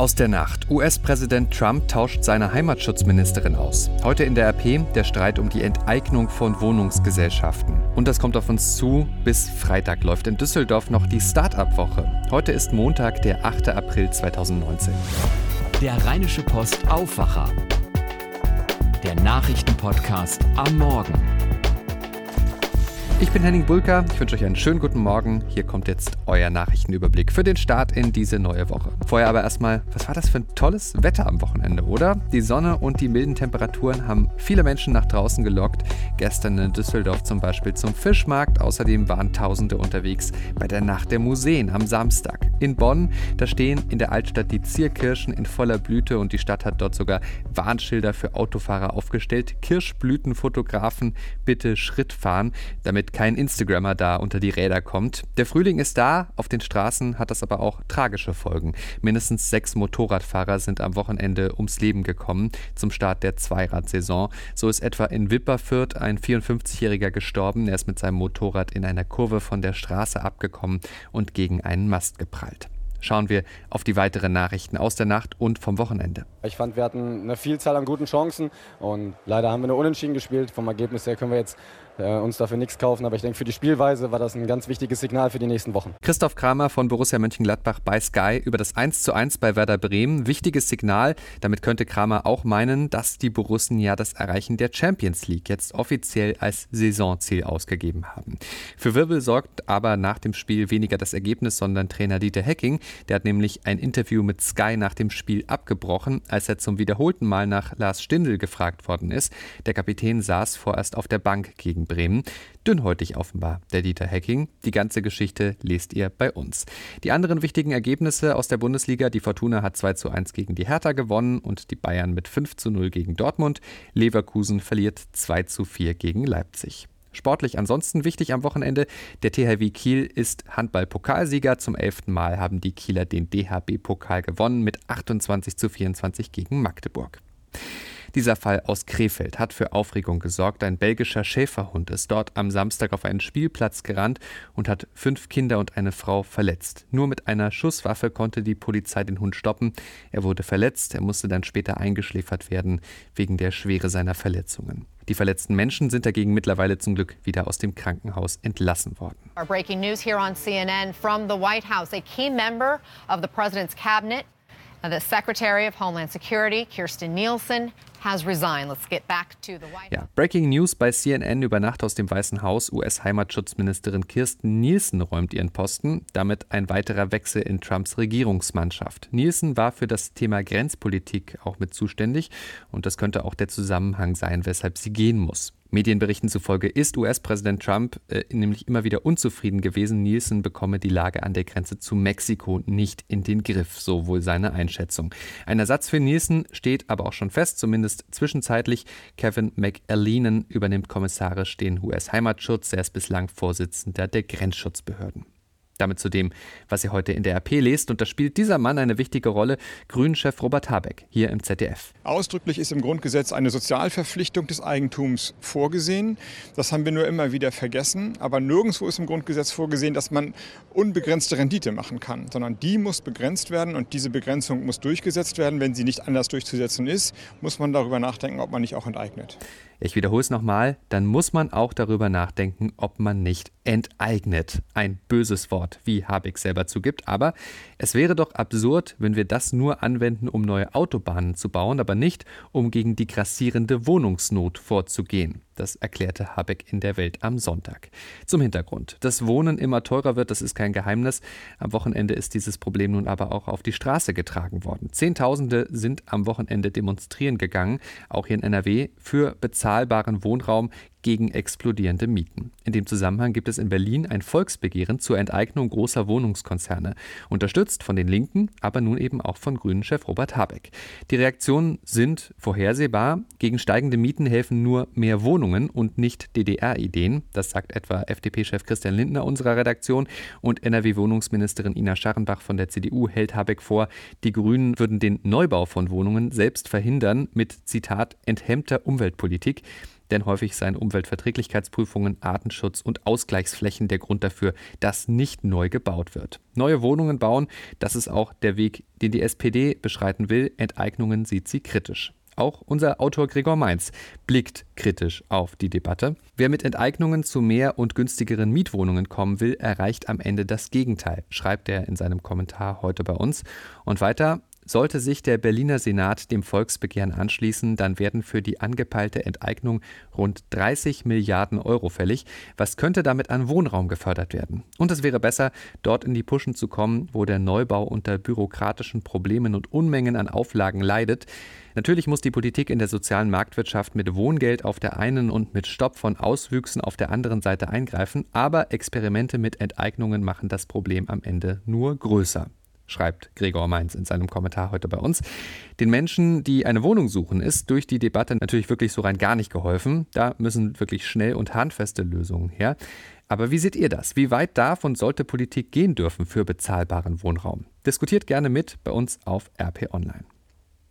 Aus der Nacht. US-Präsident Trump tauscht seine Heimatschutzministerin aus. Heute in der RP der Streit um die Enteignung von Wohnungsgesellschaften. Und das kommt auf uns zu. Bis Freitag läuft in Düsseldorf noch die Start-up-Woche. Heute ist Montag, der 8. April 2019. Der Rheinische Post Aufwacher. Der Nachrichtenpodcast am Morgen. Ich bin Henning Bulka. Ich wünsche euch einen schönen guten Morgen. Hier kommt jetzt euer Nachrichtenüberblick für den Start in diese neue Woche. Vorher aber erstmal, was war das für ein tolles Wetter am Wochenende, oder? Die Sonne und die milden Temperaturen haben viele Menschen nach draußen gelockt. Gestern in Düsseldorf zum Beispiel zum Fischmarkt. Außerdem waren Tausende unterwegs bei der Nacht der Museen am Samstag. In Bonn, da stehen in der Altstadt die Zierkirschen in voller Blüte und die Stadt hat dort sogar Warnschilder für Autofahrer aufgestellt. Kirschblütenfotografen bitte Schritt fahren, damit kein Instagrammer da unter die Räder kommt. Der Frühling ist da, auf den Straßen hat das aber auch tragische Folgen. Mindestens sechs Motorradfahrer sind am Wochenende ums Leben gekommen zum Start der Zweiradsaison. So ist etwa in Wipperfürth ein 54-Jähriger gestorben. Er ist mit seinem Motorrad in einer Kurve von der Straße abgekommen und gegen einen Mast geprallt schauen wir auf die weiteren Nachrichten aus der Nacht und vom Wochenende. Ich fand, wir hatten eine Vielzahl an guten Chancen und leider haben wir nur unentschieden gespielt. Vom Ergebnis her können wir jetzt äh, uns dafür nichts kaufen. Aber ich denke, für die Spielweise war das ein ganz wichtiges Signal für die nächsten Wochen. Christoph Kramer von Borussia Mönchengladbach bei Sky über das 1:1 bei Werder Bremen. Wichtiges Signal. Damit könnte Kramer auch meinen, dass die Borussen ja das Erreichen der Champions League jetzt offiziell als Saisonziel ausgegeben haben. Für Wirbel sorgt aber nach dem Spiel weniger das Ergebnis, sondern Trainer Dieter Hecking. Der hat nämlich ein Interview mit Sky nach dem Spiel abgebrochen, als er zum wiederholten Mal nach Lars Stindl gefragt worden ist. Der Kapitän saß vorerst auf der Bank gegen Bremen. Dünnhäutig offenbar, der Dieter Hecking. Die ganze Geschichte lest ihr bei uns. Die anderen wichtigen Ergebnisse aus der Bundesliga. Die Fortuna hat 2 zu 1 gegen die Hertha gewonnen und die Bayern mit 5 zu 0 gegen Dortmund. Leverkusen verliert 2 zu 4 gegen Leipzig. Sportlich ansonsten wichtig am Wochenende. Der THW Kiel ist Handball-Pokalsieger. Zum elften Mal haben die Kieler den DHB-Pokal gewonnen mit 28 zu 24 gegen Magdeburg. Dieser Fall aus Krefeld hat für Aufregung gesorgt. Ein belgischer Schäferhund ist dort am Samstag auf einen Spielplatz gerannt und hat fünf Kinder und eine Frau verletzt. Nur mit einer Schusswaffe konnte die Polizei den Hund stoppen. Er wurde verletzt, er musste dann später eingeschläfert werden wegen der Schwere seiner Verletzungen. Die verletzten Menschen sind dagegen mittlerweile zum Glück wieder aus dem Krankenhaus entlassen worden. Our breaking news here on CNN from the White House. A key member of the president's cabinet The Secretary of Homeland Security, Kirsten Nielsen, Ja, Breaking News bei CNN über Nacht aus dem Weißen Haus. US-Heimatschutzministerin Kirsten Nielsen räumt ihren Posten. Damit ein weiterer Wechsel in Trumps Regierungsmannschaft. Nielsen war für das Thema Grenzpolitik auch mit zuständig und das könnte auch der Zusammenhang sein, weshalb sie gehen muss. Medienberichten zufolge ist US-Präsident Trump äh, nämlich immer wieder unzufrieden gewesen. Nielsen bekomme die Lage an der Grenze zu Mexiko nicht in den Griff, so wohl seine Einschätzung. Ein Ersatz für Nielsen steht aber auch schon fest, zumindest zwischenzeitlich. Kevin McAleenan übernimmt kommissarisch den US-Heimatschutz. Er ist bislang Vorsitzender der Grenzschutzbehörden. Damit zu dem, was ihr heute in der RP lest. Und da spielt dieser Mann eine wichtige Rolle, Grünchef Robert Habeck, hier im ZDF. Ausdrücklich ist im Grundgesetz eine Sozialverpflichtung des Eigentums vorgesehen. Das haben wir nur immer wieder vergessen. Aber nirgendwo ist im Grundgesetz vorgesehen, dass man unbegrenzte Rendite machen kann, sondern die muss begrenzt werden und diese Begrenzung muss durchgesetzt werden. Wenn sie nicht anders durchzusetzen ist, muss man darüber nachdenken, ob man nicht auch enteignet. Ich wiederhole es nochmal, dann muss man auch darüber nachdenken, ob man nicht enteignet. Ein böses Wort, wie Habeck selber zugibt. Aber es wäre doch absurd, wenn wir das nur anwenden, um neue Autobahnen zu bauen, aber nicht, um gegen die grassierende Wohnungsnot vorzugehen. Das erklärte Habeck in der Welt am Sonntag. Zum Hintergrund. Dass Wohnen immer teurer wird, das ist kein Geheimnis. Am Wochenende ist dieses Problem nun aber auch auf die Straße getragen worden. Zehntausende sind am Wochenende demonstrieren gegangen, auch hier in NRW, für bezahlbaren Wohnraum gegen explodierende Mieten. In dem Zusammenhang gibt es in Berlin ein Volksbegehren zur Enteignung großer Wohnungskonzerne, unterstützt von den Linken, aber nun eben auch von Grünen-Chef Robert Habeck. Die Reaktionen sind vorhersehbar. Gegen steigende Mieten helfen nur mehr Wohnungen und nicht DDR-Ideen. Das sagt etwa FDP-Chef Christian Lindner unserer Redaktion und NRW-Wohnungsministerin Ina Scharrenbach von der CDU hält Habeck vor, die Grünen würden den Neubau von Wohnungen selbst verhindern mit, Zitat, enthemmter Umweltpolitik. Denn häufig seien Umweltverträglichkeitsprüfungen, Artenschutz und Ausgleichsflächen der Grund dafür, dass nicht neu gebaut wird. Neue Wohnungen bauen, das ist auch der Weg, den die SPD beschreiten will. Enteignungen sieht sie kritisch. Auch unser Autor Gregor Mainz blickt kritisch auf die Debatte. Wer mit Enteignungen zu mehr und günstigeren Mietwohnungen kommen will, erreicht am Ende das Gegenteil, schreibt er in seinem Kommentar heute bei uns. Und weiter, sollte sich der Berliner Senat dem Volksbegehren anschließen, dann werden für die angepeilte Enteignung rund 30 Milliarden Euro fällig. Was könnte damit an Wohnraum gefördert werden? Und es wäre besser, dort in die Puschen zu kommen, wo der Neubau unter bürokratischen Problemen und Unmengen an Auflagen leidet. Natürlich muss die Politik in der sozialen Marktwirtschaft mit Wohngeld auf der einen und mit Stopp von Auswüchsen auf der anderen Seite eingreifen, aber Experimente mit Enteignungen machen das Problem am Ende nur größer schreibt Gregor Mainz in seinem Kommentar heute bei uns. Den Menschen, die eine Wohnung suchen, ist durch die Debatte natürlich wirklich so rein gar nicht geholfen. Da müssen wirklich schnell und handfeste Lösungen her. Aber wie seht ihr das? Wie weit darf und sollte Politik gehen dürfen für bezahlbaren Wohnraum? Diskutiert gerne mit bei uns auf RP Online.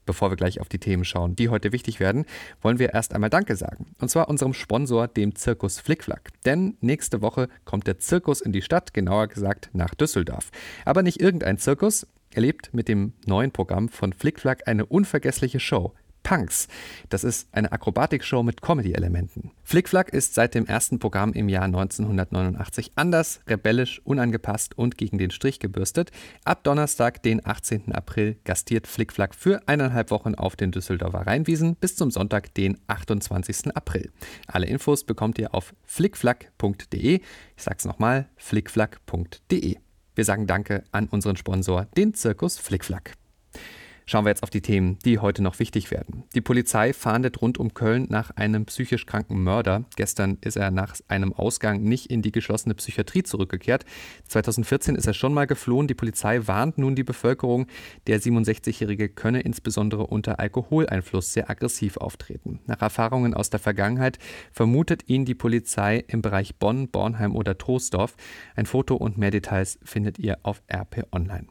Bevor wir gleich auf die Themen schauen, die heute wichtig werden, wollen wir erst einmal Danke sagen. Und zwar unserem Sponsor, dem Zirkus Flickflack. Denn nächste Woche kommt der Zirkus in die Stadt, genauer gesagt nach Düsseldorf. Aber nicht irgendein Zirkus. erlebt mit dem neuen Programm von Flickflack eine unvergessliche Show. Punks. Das ist eine Akrobatikshow mit Comedy-Elementen. Flickflack ist seit dem ersten Programm im Jahr 1989 anders, rebellisch, unangepasst und gegen den Strich gebürstet. Ab Donnerstag, den 18. April, gastiert Flickflack für eineinhalb Wochen auf den Düsseldorfer Rheinwiesen bis zum Sonntag, den 28. April. Alle Infos bekommt ihr auf flickflack.de. Ich sag's nochmal, flickflack.de. Wir sagen Danke an unseren Sponsor, den Zirkus Flickflack. Schauen wir jetzt auf die Themen, die heute noch wichtig werden. Die Polizei fahndet rund um Köln nach einem psychisch kranken Mörder. Gestern ist er nach einem Ausgang nicht in die geschlossene Psychiatrie zurückgekehrt. 2014 ist er schon mal geflohen. Die Polizei warnt nun die Bevölkerung, der 67-Jährige könne insbesondere unter Alkoholeinfluss sehr aggressiv auftreten. Nach Erfahrungen aus der Vergangenheit vermutet ihn die Polizei im Bereich Bonn, Bornheim oder Troisdorf. Ein Foto und mehr Details findet ihr auf RP Online.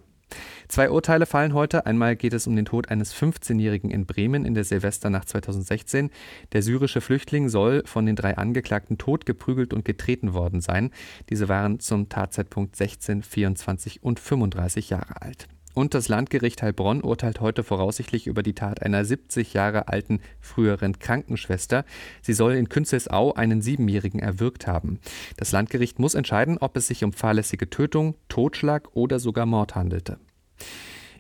Zwei Urteile fallen heute. Einmal geht es um den Tod eines 15-Jährigen in Bremen in der Silvesternacht 2016. Der syrische Flüchtling soll von den drei Angeklagten tot geprügelt und getreten worden sein. Diese waren zum Tatzeitpunkt 16, 24 und 35 Jahre alt. Und das Landgericht Heilbronn urteilt heute voraussichtlich über die Tat einer 70 Jahre alten früheren Krankenschwester. Sie soll in Künzelsau einen Siebenjährigen erwürgt haben. Das Landgericht muss entscheiden, ob es sich um fahrlässige Tötung, Totschlag oder sogar Mord handelte.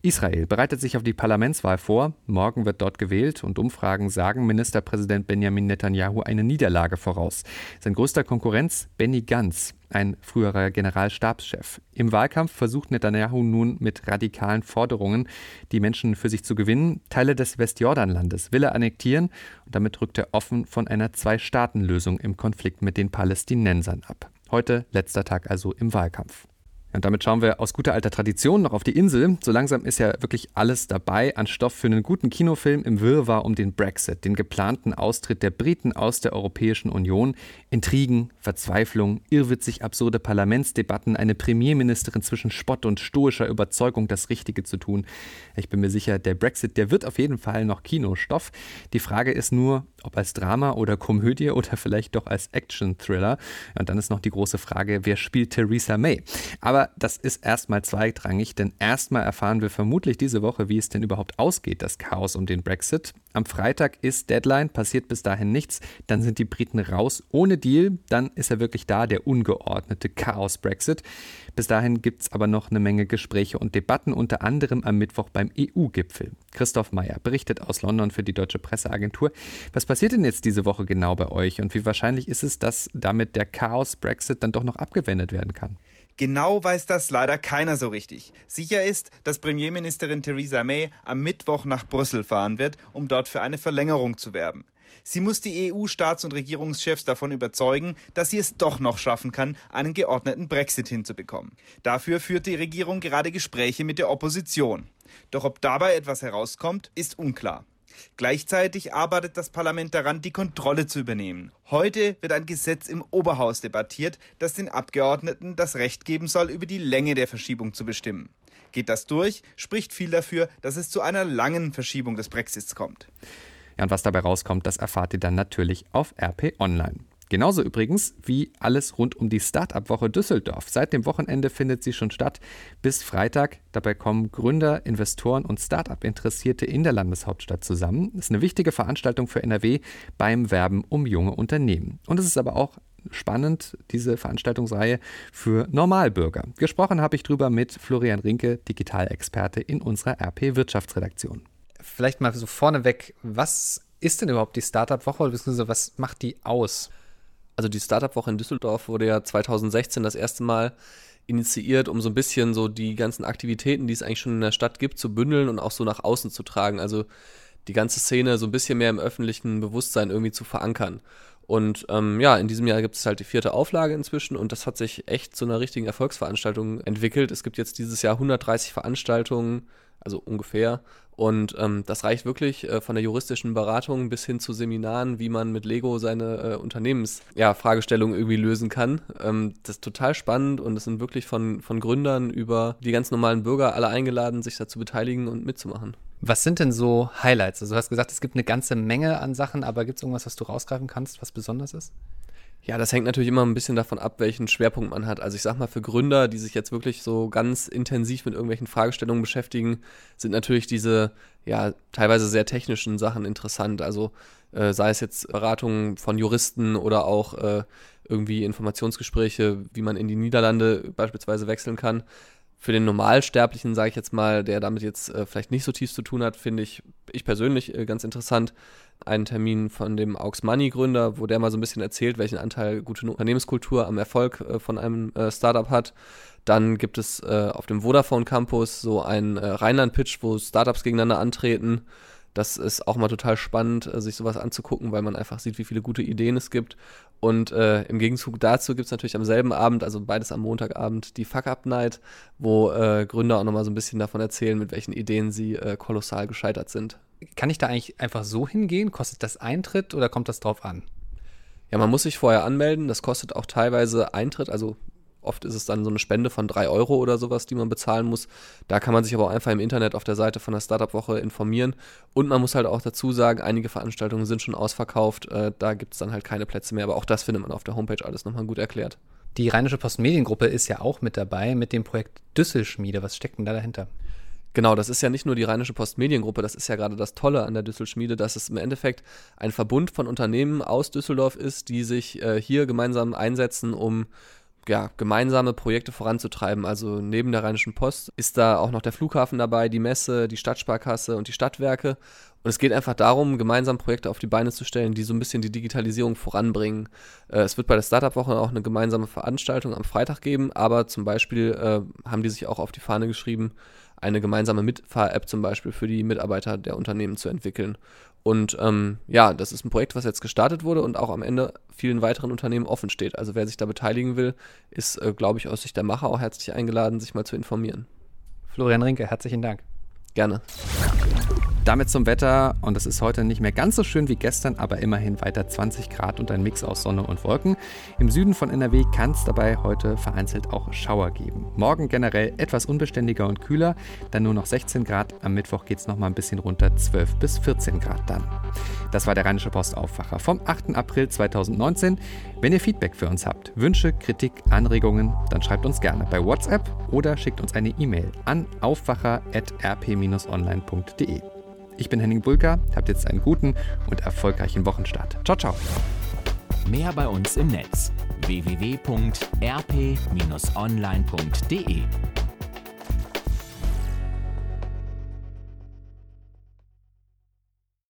Israel bereitet sich auf die Parlamentswahl vor. Morgen wird dort gewählt und Umfragen sagen Ministerpräsident Benjamin Netanyahu eine Niederlage voraus. Sein größter Konkurrenz Benny Gantz, ein früherer Generalstabschef. Im Wahlkampf versucht Netanyahu nun mit radikalen Forderungen, die Menschen für sich zu gewinnen. Teile des Westjordanlandes will er annektieren und damit rückt er offen von einer Zwei-Staaten-Lösung im Konflikt mit den Palästinensern ab. Heute letzter Tag also im Wahlkampf. Und damit schauen wir aus guter alter Tradition noch auf die Insel. So langsam ist ja wirklich alles dabei an Stoff für einen guten Kinofilm im Wirrwarr um den Brexit, den geplanten Austritt der Briten aus der Europäischen Union. Intrigen, Verzweiflung, irrwitzig absurde Parlamentsdebatten, eine Premierministerin zwischen Spott und stoischer Überzeugung, das Richtige zu tun. Ich bin mir sicher, der Brexit, der wird auf jeden Fall noch Kinostoff. Die Frage ist nur, ob als Drama oder Komödie oder vielleicht doch als Action-Thriller. Und dann ist noch die große Frage, wer spielt Theresa May? Aber das ist erstmal zweitrangig, denn erstmal erfahren wir vermutlich diese Woche, wie es denn überhaupt ausgeht, das Chaos um den Brexit. Am Freitag ist Deadline, passiert bis dahin nichts, dann sind die Briten raus ohne Deal, dann ist er wirklich da, der ungeordnete Chaos-Brexit. Bis dahin gibt es aber noch eine Menge Gespräche und Debatten, unter anderem am Mittwoch beim EU-Gipfel. Christoph Meyer berichtet aus London für die Deutsche Presseagentur. Was passiert denn jetzt diese Woche genau bei euch und wie wahrscheinlich ist es, dass damit der Chaos-Brexit dann doch noch abgewendet werden kann? Genau weiß das leider keiner so richtig. Sicher ist, dass Premierministerin Theresa May am Mittwoch nach Brüssel fahren wird, um dort für eine Verlängerung zu werben. Sie muss die EU-Staats- und Regierungschefs davon überzeugen, dass sie es doch noch schaffen kann, einen geordneten Brexit hinzubekommen. Dafür führt die Regierung gerade Gespräche mit der Opposition. Doch ob dabei etwas herauskommt, ist unklar. Gleichzeitig arbeitet das Parlament daran, die Kontrolle zu übernehmen. Heute wird ein Gesetz im Oberhaus debattiert, das den Abgeordneten das Recht geben soll, über die Länge der Verschiebung zu bestimmen. Geht das durch, spricht viel dafür, dass es zu einer langen Verschiebung des Brexits kommt. Ja, und was dabei rauskommt, das erfahrt ihr dann natürlich auf RP Online. Genauso übrigens wie alles rund um die Startup-Woche Düsseldorf. Seit dem Wochenende findet sie schon statt bis Freitag. Dabei kommen Gründer, Investoren und Startup-Interessierte in der Landeshauptstadt zusammen. Das ist eine wichtige Veranstaltung für NRW beim Werben um junge Unternehmen. Und es ist aber auch spannend, diese Veranstaltungsreihe für Normalbürger. Gesprochen habe ich drüber mit Florian Rinke, Digitalexperte in unserer RP Wirtschaftsredaktion. Vielleicht mal so vorneweg, was ist denn überhaupt die Startup-Woche, beziehungsweise was macht die aus? Also die Startup-Woche in Düsseldorf wurde ja 2016 das erste Mal initiiert, um so ein bisschen so die ganzen Aktivitäten, die es eigentlich schon in der Stadt gibt, zu bündeln und auch so nach außen zu tragen. Also die ganze Szene so ein bisschen mehr im öffentlichen Bewusstsein irgendwie zu verankern. Und ähm, ja, in diesem Jahr gibt es halt die vierte Auflage inzwischen und das hat sich echt zu einer richtigen Erfolgsveranstaltung entwickelt. Es gibt jetzt dieses Jahr 130 Veranstaltungen, also ungefähr, und ähm, das reicht wirklich äh, von der juristischen Beratung bis hin zu Seminaren, wie man mit Lego seine äh, Unternehmensfragestellungen ja, irgendwie lösen kann. Ähm, das ist total spannend und es sind wirklich von, von Gründern über die ganz normalen Bürger alle eingeladen, sich da zu beteiligen und mitzumachen. Was sind denn so Highlights? Also du hast gesagt, es gibt eine ganze Menge an Sachen, aber gibt es irgendwas, was du rausgreifen kannst, was besonders ist? Ja, das hängt natürlich immer ein bisschen davon ab, welchen Schwerpunkt man hat. Also ich sag mal, für Gründer, die sich jetzt wirklich so ganz intensiv mit irgendwelchen Fragestellungen beschäftigen, sind natürlich diese ja teilweise sehr technischen Sachen interessant. Also äh, sei es jetzt Beratungen von Juristen oder auch äh, irgendwie Informationsgespräche, wie man in die Niederlande beispielsweise wechseln kann. Für den Normalsterblichen, sage ich jetzt mal, der damit jetzt äh, vielleicht nicht so tief zu tun hat, finde ich ich persönlich äh, ganz interessant, einen Termin von dem Aux Money Gründer, wo der mal so ein bisschen erzählt, welchen Anteil gute Unternehmenskultur am Erfolg äh, von einem äh, Startup hat. Dann gibt es äh, auf dem Vodafone Campus so einen äh, Rheinland-Pitch, wo Startups gegeneinander antreten. Das ist auch mal total spannend, äh, sich sowas anzugucken, weil man einfach sieht, wie viele gute Ideen es gibt. Und äh, im Gegenzug dazu gibt es natürlich am selben Abend, also beides am Montagabend, die Fuck-Up-Night, wo äh, Gründer auch nochmal so ein bisschen davon erzählen, mit welchen Ideen sie äh, kolossal gescheitert sind. Kann ich da eigentlich einfach so hingehen? Kostet das Eintritt oder kommt das drauf an? Ja, man muss sich vorher anmelden. Das kostet auch teilweise Eintritt. Also Oft ist es dann so eine Spende von drei Euro oder sowas, die man bezahlen muss. Da kann man sich aber auch einfach im Internet auf der Seite von der Startup-Woche informieren. Und man muss halt auch dazu sagen, einige Veranstaltungen sind schon ausverkauft. Äh, da gibt es dann halt keine Plätze mehr. Aber auch das findet man auf der Homepage alles nochmal gut erklärt. Die Rheinische Post Mediengruppe ist ja auch mit dabei mit dem Projekt Düsselschmiede. Was steckt denn da dahinter? Genau, das ist ja nicht nur die Rheinische Post Mediengruppe, das ist ja gerade das Tolle an der Düsselschmiede, dass es im Endeffekt ein Verbund von Unternehmen aus Düsseldorf ist, die sich äh, hier gemeinsam einsetzen, um ja, gemeinsame Projekte voranzutreiben. Also neben der Rheinischen Post ist da auch noch der Flughafen dabei, die Messe, die Stadtsparkasse und die Stadtwerke. Und es geht einfach darum, gemeinsam Projekte auf die Beine zu stellen, die so ein bisschen die Digitalisierung voranbringen. Äh, es wird bei der Startup-Woche auch eine gemeinsame Veranstaltung am Freitag geben, aber zum Beispiel äh, haben die sich auch auf die Fahne geschrieben, eine gemeinsame Mitfahr-App zum Beispiel für die Mitarbeiter der Unternehmen zu entwickeln. Und ähm, ja, das ist ein Projekt, was jetzt gestartet wurde und auch am Ende vielen weiteren Unternehmen offen steht. Also wer sich da beteiligen will, ist, äh, glaube ich, aus Sicht der Macher auch herzlich eingeladen, sich mal zu informieren. Florian Rinke, herzlichen Dank. Gerne. Damit zum Wetter und es ist heute nicht mehr ganz so schön wie gestern, aber immerhin weiter 20 Grad und ein Mix aus Sonne und Wolken. Im Süden von NRW kann es dabei heute vereinzelt auch Schauer geben. Morgen generell etwas unbeständiger und kühler, dann nur noch 16 Grad. Am Mittwoch geht es nochmal ein bisschen runter, 12 bis 14 Grad dann. Das war der Rheinische Post Aufwacher vom 8. April 2019. Wenn ihr Feedback für uns habt, Wünsche, Kritik, Anregungen, dann schreibt uns gerne bei WhatsApp oder schickt uns eine E-Mail an aufwacher.rp-online.de. Ich bin Henning Bulka, habt jetzt einen guten und erfolgreichen Wochenstart. Ciao, ciao. Mehr bei uns im Netz www.rp-online.de